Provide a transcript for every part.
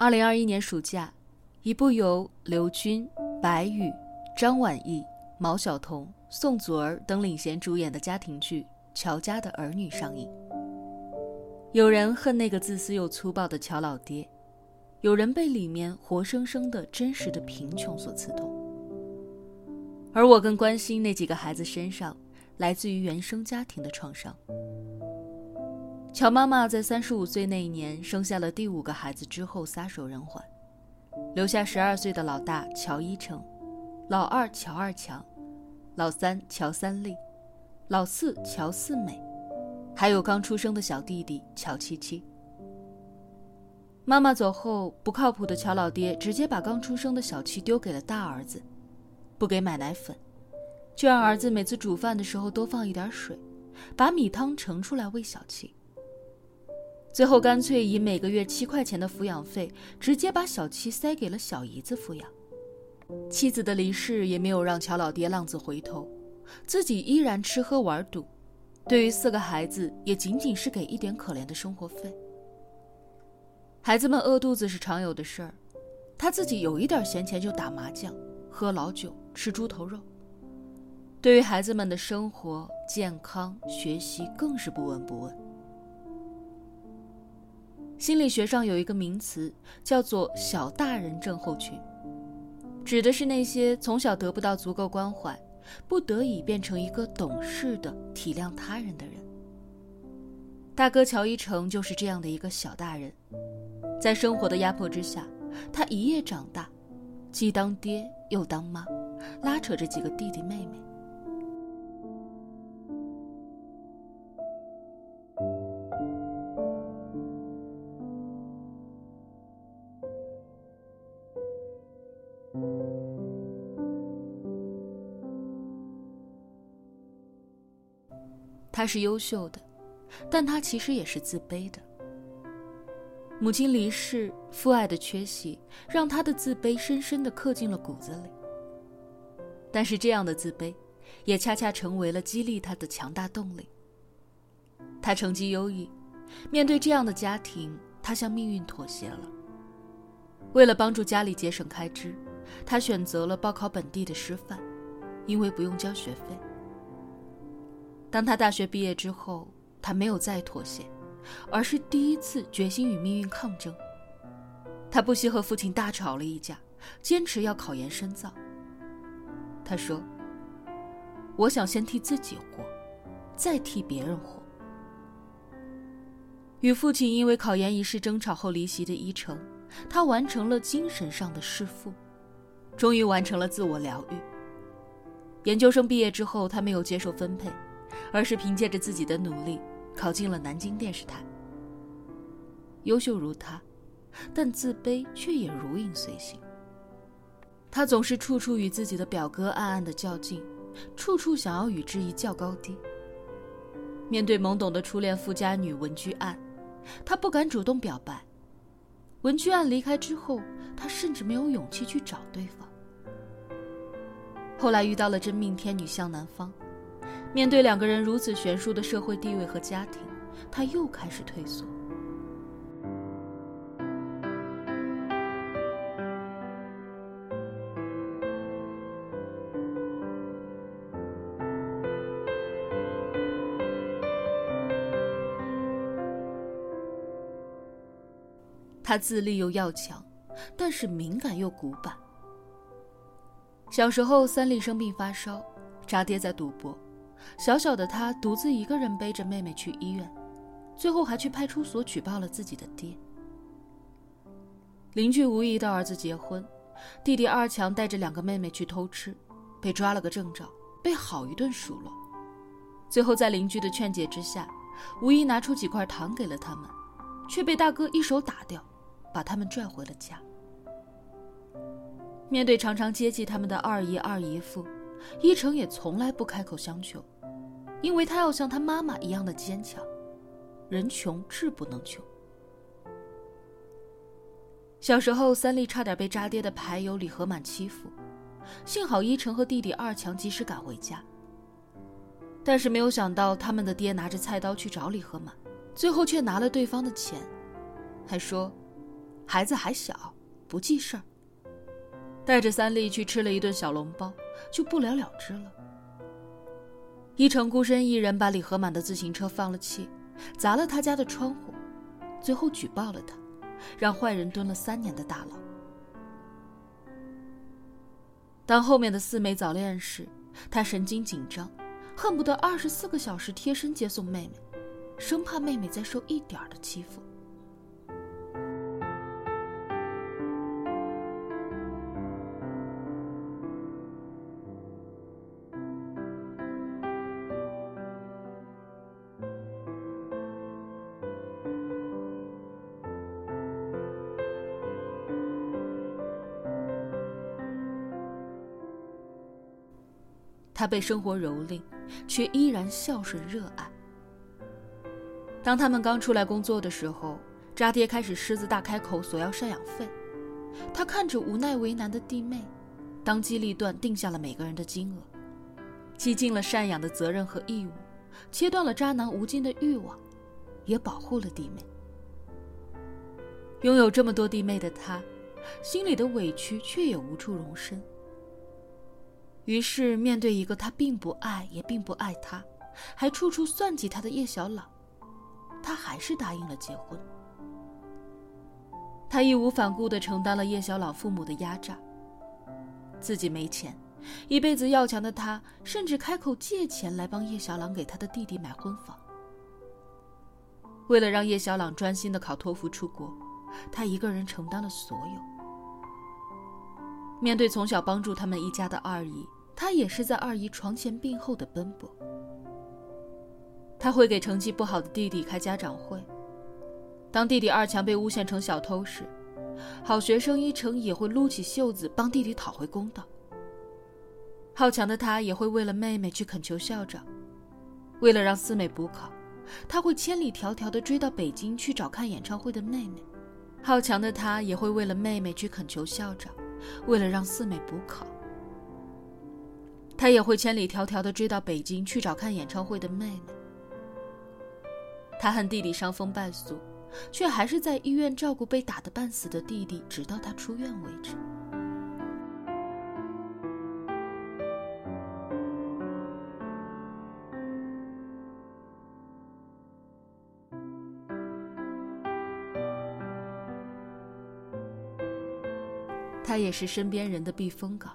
二零二一年暑假，一部由刘军、白宇、张晚意、毛晓彤、宋祖儿等领衔主演的家庭剧《乔家的儿女》上映。有人恨那个自私又粗暴的乔老爹，有人被里面活生生的真实的贫穷所刺痛。而我更关心那几个孩子身上来自于原生家庭的创伤。乔妈妈在三十五岁那一年生下了第五个孩子之后撒手人寰，留下十二岁的老大乔一成，老二乔二强，老三乔三立，老四乔四美，还有刚出生的小弟弟乔七七。妈妈走后，不靠谱的乔老爹直接把刚出生的小七丢给了大儿子，不给买奶粉，就让儿子每次煮饭的时候多放一点水，把米汤盛出来喂小七。最后干脆以每个月七块钱的抚养费，直接把小七塞给了小姨子抚养。妻子的离世也没有让乔老爹浪子回头，自己依然吃喝玩赌，对于四个孩子也仅仅是给一点可怜的生活费。孩子们饿肚子是常有的事儿，他自己有一点闲钱就打麻将、喝老酒、吃猪头肉。对于孩子们的生活、健康、学习更是不闻不问。心理学上有一个名词叫做“小大人症候群”，指的是那些从小得不到足够关怀，不得已变成一个懂事的、体谅他人的人。大哥乔一成就是这样的一个小大人，在生活的压迫之下，他一夜长大，既当爹又当妈，拉扯着几个弟弟妹妹。他是优秀的，但他其实也是自卑的。母亲离世，父爱的缺席，让他的自卑深深的刻进了骨子里。但是这样的自卑，也恰恰成为了激励他的强大动力。他成绩优异，面对这样的家庭，他向命运妥协了。为了帮助家里节省开支，他选择了报考本地的师范，因为不用交学费。当他大学毕业之后，他没有再妥协，而是第一次决心与命运抗争。他不惜和父亲大吵了一架，坚持要考研深造。他说：“我想先替自己活，再替别人活。”与父亲因为考研一事争吵后离席的伊诚，他完成了精神上的弑父，终于完成了自我疗愈。研究生毕业之后，他没有接受分配。而是凭借着自己的努力，考进了南京电视台。优秀如他，但自卑却也如影随形。他总是处处与自己的表哥暗暗的较劲，处处想要与之一较高低。面对懵懂的初恋富家女文居岸，他不敢主动表白。文居岸离开之后，他甚至没有勇气去找对方。后来遇到了真命天女向南方。面对两个人如此悬殊的社会地位和家庭，他又开始退缩。他自立又要强，但是敏感又古板。小时候，三丽生病发烧，渣爹在赌博。小小的他独自一个人背着妹妹去医院，最后还去派出所举报了自己的爹。邻居无意的儿子结婚，弟弟二强带着两个妹妹去偷吃，被抓了个正着，被好一顿数落。最后在邻居的劝解之下，无意拿出几块糖给了他们，却被大哥一手打掉，把他们拽回了家。面对常常接济他们的二姨二姨夫。伊成也从来不开口相求，因为他要像他妈妈一样的坚强。人穷志不能穷。小时候，三丽差点被渣爹的牌友李和满欺负，幸好伊成和弟弟二强及时赶回家。但是没有想到，他们的爹拿着菜刀去找李和满，最后却拿了对方的钱，还说：“孩子还小，不记事儿。带着三丽去吃了一顿小笼包，就不了了之了。一成孤身一人把李和满的自行车放了气，砸了他家的窗户，最后举报了他，让坏人蹲了三年的大牢。当后面的四妹早恋时，他神经紧张，恨不得二十四个小时贴身接送妹妹，生怕妹妹再受一点的欺负。他被生活蹂躏，却依然孝顺热爱。当他们刚出来工作的时候，渣爹开始狮子大开口索要赡养费。他看着无奈为难的弟妹，当机立断定下了每个人的金额，既尽了赡养的责任和义务，切断了渣男无尽的欲望，也保护了弟妹。拥有这么多弟妹的他，心里的委屈却也无处容身。于是，面对一个他并不爱也并不爱他，还处处算计他的叶小朗，他还是答应了结婚。他义无反顾地承担了叶小朗父母的压榨。自己没钱，一辈子要强的他，甚至开口借钱来帮叶小朗给他的弟弟买婚房。为了让叶小朗专心的考托福出国，他一个人承担了所有。面对从小帮助他们一家的二姨，他也是在二姨床前病后的奔波。他会给成绩不好的弟弟开家长会，当弟弟二强被诬陷成小偷时，好学生一成也会撸起袖子帮弟弟讨回公道。好强的他也会为了妹妹去恳求校长，为了让四妹补考，他会千里迢迢地追到北京去找看演唱会的妹妹。好强的他也会为了妹妹去恳求校长。为了让四妹补考，他也会千里迢迢的追到北京去找看演唱会的妹妹。他恨弟弟伤风败俗，却还是在医院照顾被打得半死的弟弟，直到他出院为止。他也是身边人的避风港，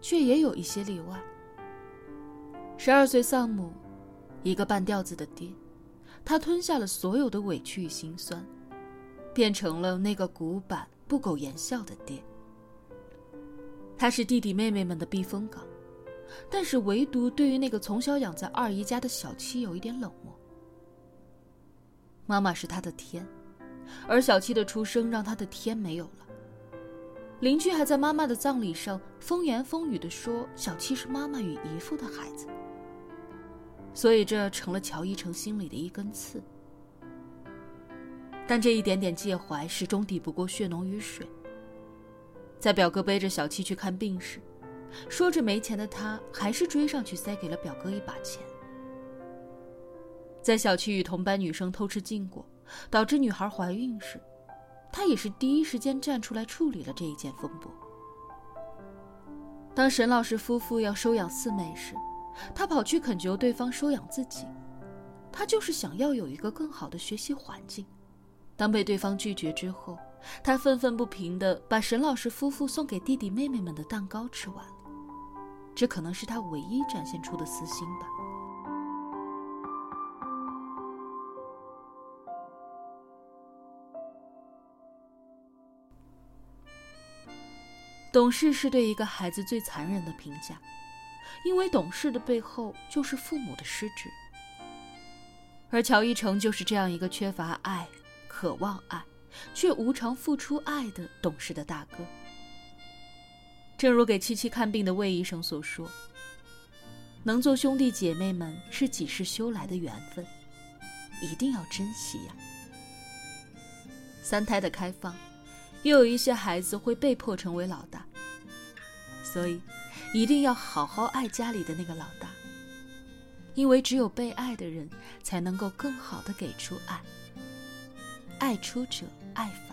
却也有一些例外。十二岁丧母，一个半吊子的爹，他吞下了所有的委屈与心酸，变成了那个古板不苟言笑的爹。他是弟弟妹妹们的避风港，但是唯独对于那个从小养在二姨家的小七有一点冷漠。妈妈是他的天，而小七的出生让他的天没有了。邻居还在妈妈的葬礼上风言风语的说：“小七是妈妈与姨父的孩子。”所以这成了乔一成心里的一根刺。但这一点点介怀始终抵不过血浓于水。在表哥背着小七去看病时，说着没钱的他还是追上去塞给了表哥一把钱。在小七与同班女生偷吃禁果，导致女孩怀孕时。他也是第一时间站出来处理了这一件风波。当沈老师夫妇要收养四妹时，他跑去恳求对方收养自己，他就是想要有一个更好的学习环境。当被对方拒绝之后，他愤愤不平地把沈老师夫妇送给弟弟妹妹们的蛋糕吃完了，这可能是他唯一展现出的私心吧。懂事是对一个孩子最残忍的评价，因为懂事的背后就是父母的失职。而乔一成就是这样一个缺乏爱、渴望爱，却无偿付出爱的懂事的大哥。正如给七七看病的魏医生所说：“能做兄弟姐妹们是几世修来的缘分，一定要珍惜呀。”三胎的开放。又有一些孩子会被迫成为老大，所以一定要好好爱家里的那个老大，因为只有被爱的人才能够更好的给出爱。爱出者爱返。